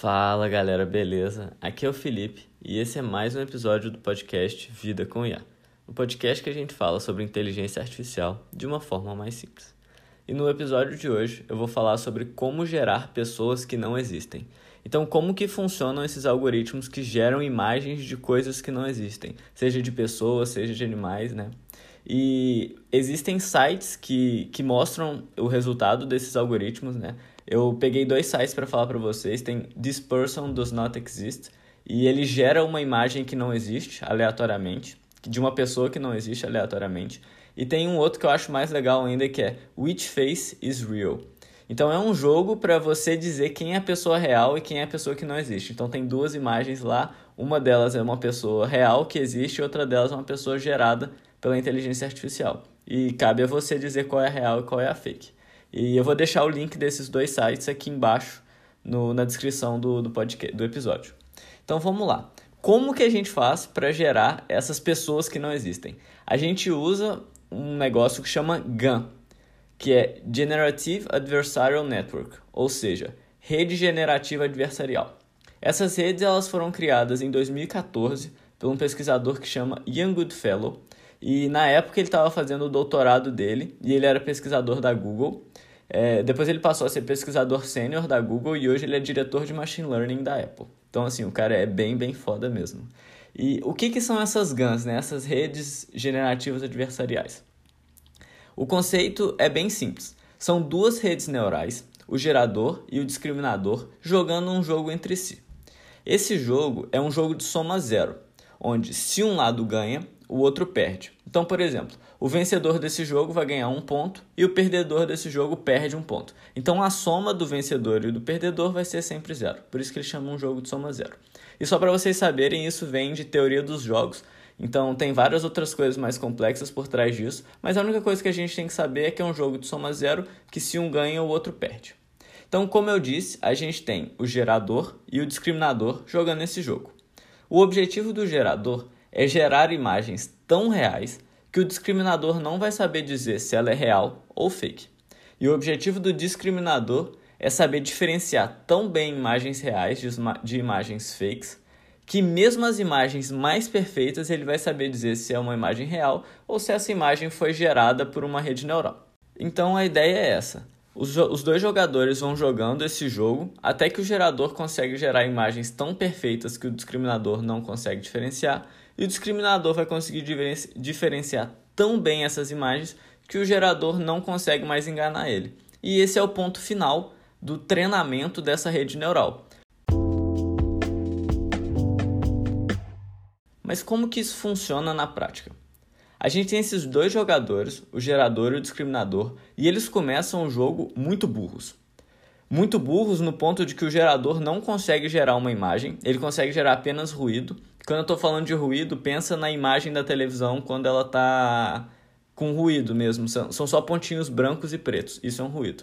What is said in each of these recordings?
Fala galera, beleza? Aqui é o Felipe e esse é mais um episódio do podcast Vida com IA, o podcast que a gente fala sobre inteligência artificial de uma forma mais simples. E no episódio de hoje eu vou falar sobre como gerar pessoas que não existem. Então, como que funcionam esses algoritmos que geram imagens de coisas que não existem, seja de pessoas, seja de animais, né? E existem sites que, que mostram o resultado desses algoritmos, né? Eu peguei dois sites para falar para vocês. Tem This Person Does Not Exist e ele gera uma imagem que não existe aleatoriamente, de uma pessoa que não existe aleatoriamente. E tem um outro que eu acho mais legal ainda que é Which Face is Real. Então é um jogo para você dizer quem é a pessoa real e quem é a pessoa que não existe. Então tem duas imagens lá, uma delas é uma pessoa real que existe, e outra delas é uma pessoa gerada pela inteligência artificial. E cabe a você dizer qual é a real e qual é a fake. E eu vou deixar o link desses dois sites aqui embaixo no, na descrição do, do, podcast, do episódio. Então vamos lá. Como que a gente faz para gerar essas pessoas que não existem? A gente usa um negócio que chama GAN, que é Generative Adversarial Network, ou seja, rede generativa adversarial. Essas redes elas foram criadas em 2014 por um pesquisador que chama Ian Goodfellow, e na época ele estava fazendo o doutorado dele e ele era pesquisador da Google. É, depois ele passou a ser pesquisador sênior da Google e hoje ele é diretor de machine learning da Apple. Então, assim, o cara é bem, bem foda mesmo. E o que, que são essas GANs, né? essas redes generativas adversariais? O conceito é bem simples. São duas redes neurais, o gerador e o discriminador, jogando um jogo entre si. Esse jogo é um jogo de soma zero, onde se um lado ganha, o outro perde. Então, por exemplo, o vencedor desse jogo vai ganhar um ponto e o perdedor desse jogo perde um ponto. Então, a soma do vencedor e do perdedor vai ser sempre zero. Por isso que eles chamam um jogo de soma zero. E só para vocês saberem, isso vem de teoria dos jogos. Então, tem várias outras coisas mais complexas por trás disso, mas a única coisa que a gente tem que saber é que é um jogo de soma zero, que se um ganha, o outro perde. Então, como eu disse, a gente tem o gerador e o discriminador jogando esse jogo. O objetivo do gerador é gerar imagens tão reais que o discriminador não vai saber dizer se ela é real ou fake. E o objetivo do discriminador é saber diferenciar tão bem imagens reais de imagens fakes que mesmo as imagens mais perfeitas ele vai saber dizer se é uma imagem real ou se essa imagem foi gerada por uma rede neural. Então a ideia é essa. Os, os dois jogadores vão jogando esse jogo até que o gerador consegue gerar imagens tão perfeitas que o discriminador não consegue diferenciar e o discriminador vai conseguir diferenciar tão bem essas imagens que o gerador não consegue mais enganar ele. E esse é o ponto final do treinamento dessa rede neural. Mas como que isso funciona na prática? A gente tem esses dois jogadores, o gerador e o discriminador, e eles começam o jogo muito burros. Muito burros no ponto de que o gerador não consegue gerar uma imagem, ele consegue gerar apenas ruído, quando eu estou falando de ruído, pensa na imagem da televisão quando ela está com ruído mesmo. São, são só pontinhos brancos e pretos. Isso é um ruído.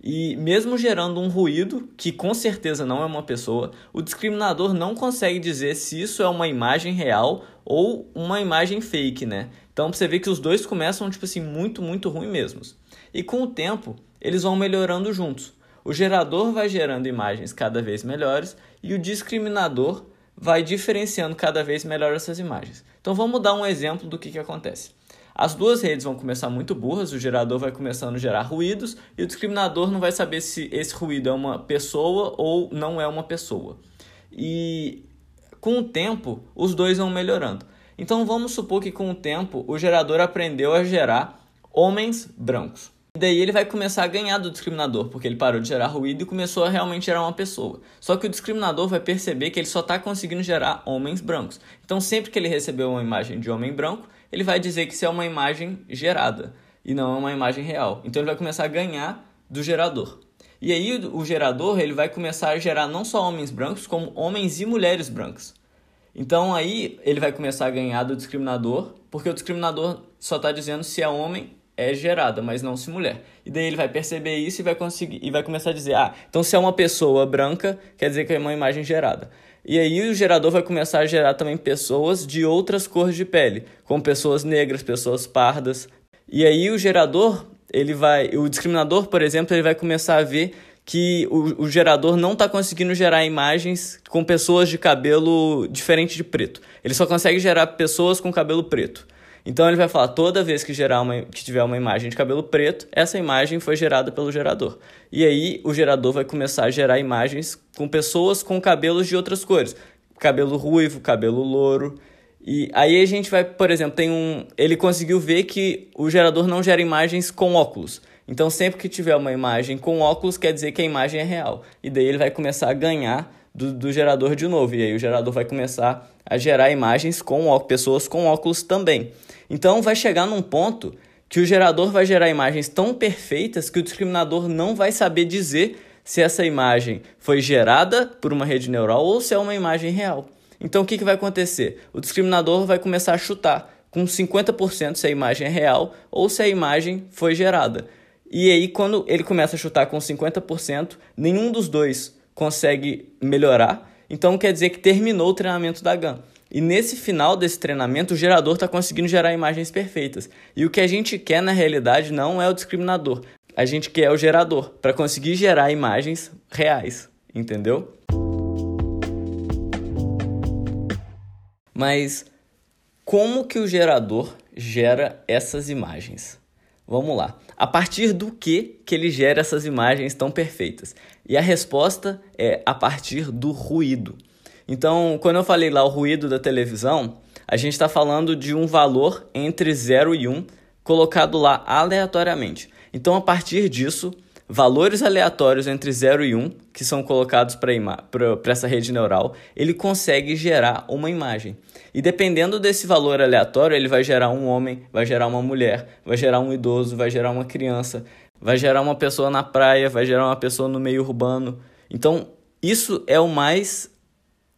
E mesmo gerando um ruído, que com certeza não é uma pessoa, o discriminador não consegue dizer se isso é uma imagem real ou uma imagem fake, né? Então você vê que os dois começam, tipo assim, muito, muito ruim mesmos. E com o tempo, eles vão melhorando juntos. O gerador vai gerando imagens cada vez melhores e o discriminador vai diferenciando cada vez melhor essas imagens. Então vamos dar um exemplo do que, que acontece. As duas redes vão começar muito burras, o gerador vai começando a gerar ruídos e o discriminador não vai saber se esse ruído é uma pessoa ou não é uma pessoa. E com o tempo, os dois vão melhorando. Então vamos supor que com o tempo o gerador aprendeu a gerar homens brancos. E daí ele vai começar a ganhar do discriminador, porque ele parou de gerar ruído e começou a realmente gerar uma pessoa. Só que o discriminador vai perceber que ele só está conseguindo gerar homens brancos. Então, sempre que ele receber uma imagem de homem branco, ele vai dizer que isso é uma imagem gerada e não é uma imagem real. Então, ele vai começar a ganhar do gerador. E aí, o gerador ele vai começar a gerar não só homens brancos, como homens e mulheres brancas. Então, aí, ele vai começar a ganhar do discriminador, porque o discriminador só está dizendo se é homem é gerada, mas não se mulher. E daí ele vai perceber isso e vai conseguir e vai começar a dizer: "Ah, então se é uma pessoa branca, quer dizer que é uma imagem gerada". E aí o gerador vai começar a gerar também pessoas de outras cores de pele, como pessoas negras, pessoas pardas. E aí o gerador, ele vai, o discriminador, por exemplo, ele vai começar a ver que o, o gerador não está conseguindo gerar imagens com pessoas de cabelo diferente de preto. Ele só consegue gerar pessoas com cabelo preto. Então ele vai falar toda vez que gerar uma, que tiver uma imagem de cabelo preto, essa imagem foi gerada pelo gerador. E aí o gerador vai começar a gerar imagens com pessoas com cabelos de outras cores, cabelo ruivo, cabelo louro. E aí a gente vai, por exemplo, tem um, ele conseguiu ver que o gerador não gera imagens com óculos. Então, sempre que tiver uma imagem com óculos, quer dizer que a imagem é real. E daí ele vai começar a ganhar do, do gerador de novo. E aí o gerador vai começar a gerar imagens com ó, pessoas com óculos também. Então, vai chegar num ponto que o gerador vai gerar imagens tão perfeitas que o discriminador não vai saber dizer se essa imagem foi gerada por uma rede neural ou se é uma imagem real. Então, o que, que vai acontecer? O discriminador vai começar a chutar com 50% se a imagem é real ou se a imagem foi gerada. E aí, quando ele começa a chutar com 50%, nenhum dos dois consegue melhorar. Então, quer dizer que terminou o treinamento da GAN. E nesse final desse treinamento, o gerador está conseguindo gerar imagens perfeitas. E o que a gente quer na realidade não é o discriminador. A gente quer o gerador para conseguir gerar imagens reais, entendeu? Mas como que o gerador gera essas imagens? Vamos lá. A partir do que que ele gera essas imagens tão perfeitas? E a resposta é a partir do ruído. Então, quando eu falei lá o ruído da televisão, a gente está falando de um valor entre 0 e 1 um, colocado lá aleatoriamente. Então, a partir disso, valores aleatórios entre 0 e 1, um, que são colocados para essa rede neural, ele consegue gerar uma imagem. E dependendo desse valor aleatório, ele vai gerar um homem, vai gerar uma mulher, vai gerar um idoso, vai gerar uma criança, vai gerar uma pessoa na praia, vai gerar uma pessoa no meio urbano. Então, isso é o mais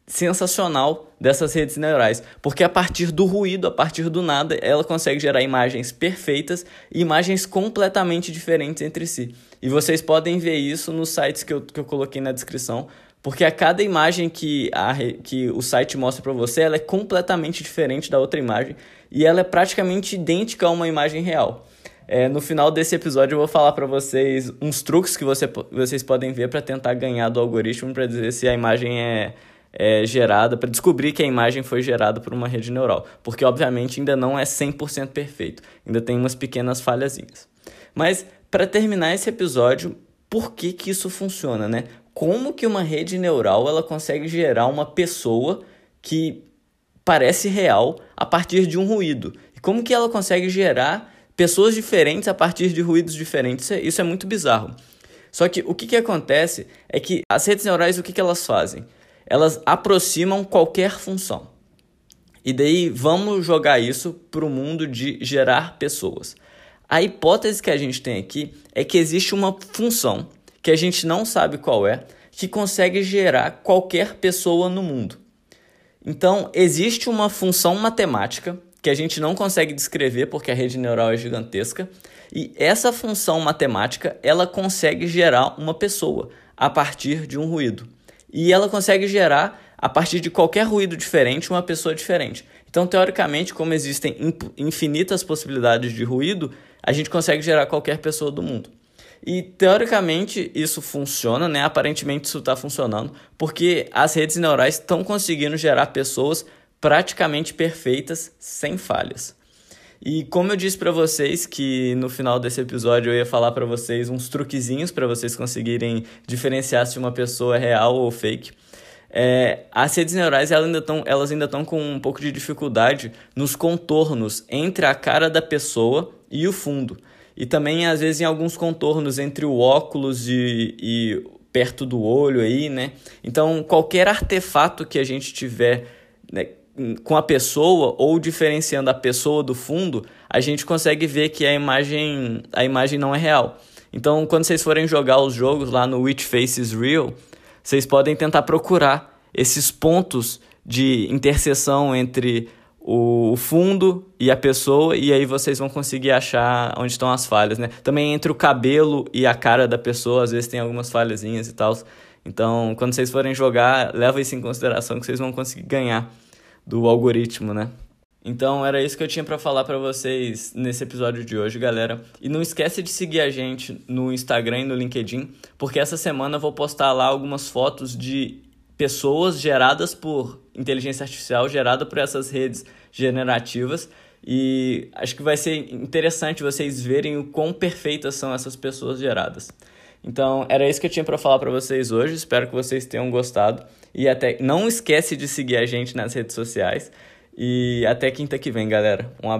sensacional dessas redes neurais, porque a partir do ruído, a partir do nada, ela consegue gerar imagens perfeitas e imagens completamente diferentes entre si. E vocês podem ver isso nos sites que eu, que eu coloquei na descrição, porque a cada imagem que, a, que o site mostra para você, ela é completamente diferente da outra imagem e ela é praticamente idêntica a uma imagem real. É, no final desse episódio eu vou falar para vocês uns truques que você, vocês podem ver para tentar ganhar do algoritmo para dizer se a imagem é é, gerada, para descobrir que a imagem foi gerada por uma rede neural, porque obviamente ainda não é 100% perfeito, ainda tem umas pequenas falhazinhas. Mas para terminar esse episódio, por que, que isso funciona, né? Como que uma rede neural ela consegue gerar uma pessoa que parece real a partir de um ruído? E como que ela consegue gerar pessoas diferentes a partir de ruídos diferentes? Isso é, é muito bizarro. Só que o que, que acontece é que as redes neurais, o que, que elas fazem? Elas aproximam qualquer função. E daí vamos jogar isso para o mundo de gerar pessoas. A hipótese que a gente tem aqui é que existe uma função que a gente não sabe qual é, que consegue gerar qualquer pessoa no mundo. Então, existe uma função matemática que a gente não consegue descrever porque a rede neural é gigantesca, e essa função matemática, ela consegue gerar uma pessoa a partir de um ruído e ela consegue gerar, a partir de qualquer ruído diferente, uma pessoa diferente. Então, teoricamente, como existem infinitas possibilidades de ruído, a gente consegue gerar qualquer pessoa do mundo. E teoricamente isso funciona, né? Aparentemente isso está funcionando, porque as redes neurais estão conseguindo gerar pessoas praticamente perfeitas sem falhas. E como eu disse para vocês que no final desse episódio eu ia falar para vocês uns truquezinhos para vocês conseguirem diferenciar se uma pessoa é real ou fake. É, as redes neurais elas ainda estão elas ainda estão com um pouco de dificuldade nos contornos entre a cara da pessoa e o fundo. E também, às vezes, em alguns contornos entre o óculos e, e perto do olho aí, né? Então, qualquer artefato que a gente tiver né, com a pessoa ou diferenciando a pessoa do fundo, a gente consegue ver que a imagem, a imagem não é real. Então, quando vocês forem jogar os jogos lá no Which Face is Real, vocês podem tentar procurar esses pontos de interseção entre o fundo e a pessoa, e aí vocês vão conseguir achar onde estão as falhas, né? Também entre o cabelo e a cara da pessoa, às vezes tem algumas falhazinhas e tal. Então, quando vocês forem jogar, leva isso em consideração que vocês vão conseguir ganhar do algoritmo, né? Então era isso que eu tinha para falar para vocês nesse episódio de hoje, galera. E não esquece de seguir a gente no Instagram e no LinkedIn, porque essa semana eu vou postar lá algumas fotos de pessoas geradas por inteligência artificial, gerada por essas redes generativas. E acho que vai ser interessante vocês verem o quão perfeitas são essas pessoas geradas. Então, era isso que eu tinha para falar para vocês hoje. Espero que vocês tenham gostado. E até não esquece de seguir a gente nas redes sociais. E até quinta que vem, galera. Um abraço.